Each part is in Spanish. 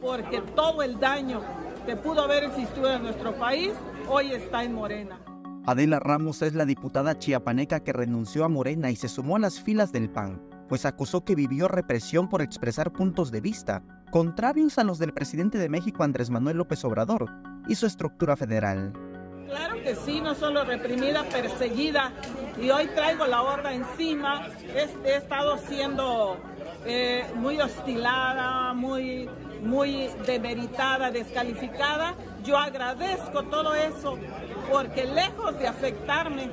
porque todo el daño que pudo haber existido en nuestro país hoy está en Morena. Adela Ramos es la diputada chiapaneca que renunció a Morena y se sumó a las filas del PAN, pues acusó que vivió represión por expresar puntos de vista contrarios a los del presidente de México Andrés Manuel López Obrador y su estructura federal. Claro que sí, no solo reprimida, perseguida. Y hoy traigo la horda encima. He, estado siendo muy hostilada, muy, muy demeritada, descalificada. Yo agradezco todo eso porque lejos de afectarme,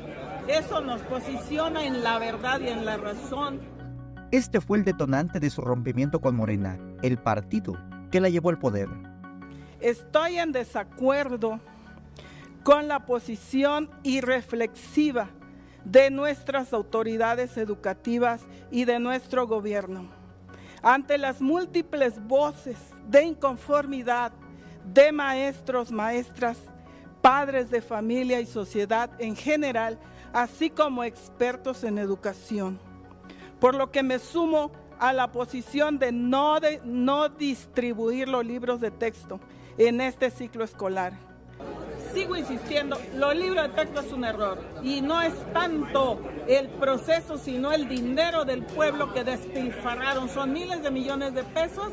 eso nos posiciona en la verdad y en la razón. Este fue el detonante de su rompimiento con Morena, el partido que la llevó al poder. Estoy en desacuerdo con la posición irreflexiva de nuestras autoridades educativas y de nuestro gobierno. Ante las múltiples voces de inconformidad de maestros, maestras, padres de familia y sociedad en general, así como expertos en educación. Por lo que me sumo a la posición de no, no distribuir los libros de texto en este ciclo escolar sigo insistiendo, los libros de texto es un error y no es tanto el proceso, sino el dinero del pueblo que despilfarraron. Son miles de millones de pesos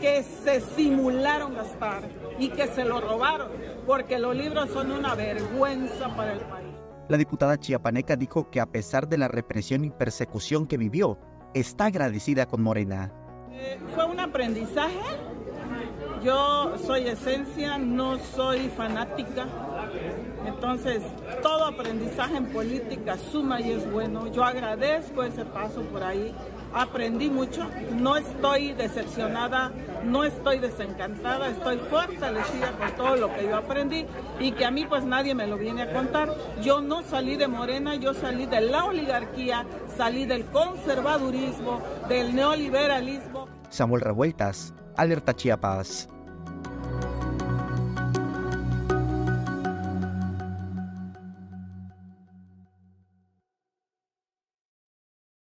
que se simularon gastar y que se lo robaron, porque los libros son una vergüenza para el país. La diputada chiapaneca dijo que a pesar de la represión y persecución que vivió, está agradecida con Morena. Eh, fue un aprendizaje yo soy esencia, no soy fanática. Entonces, todo aprendizaje en política suma y es bueno. Yo agradezco ese paso por ahí. Aprendí mucho. No estoy decepcionada, no estoy desencantada, estoy fortalecida con todo lo que yo aprendí y que a mí pues nadie me lo viene a contar. Yo no salí de Morena, yo salí de la oligarquía, salí del conservadurismo, del neoliberalismo. Samuel Revueltas, Alerta Chiapas.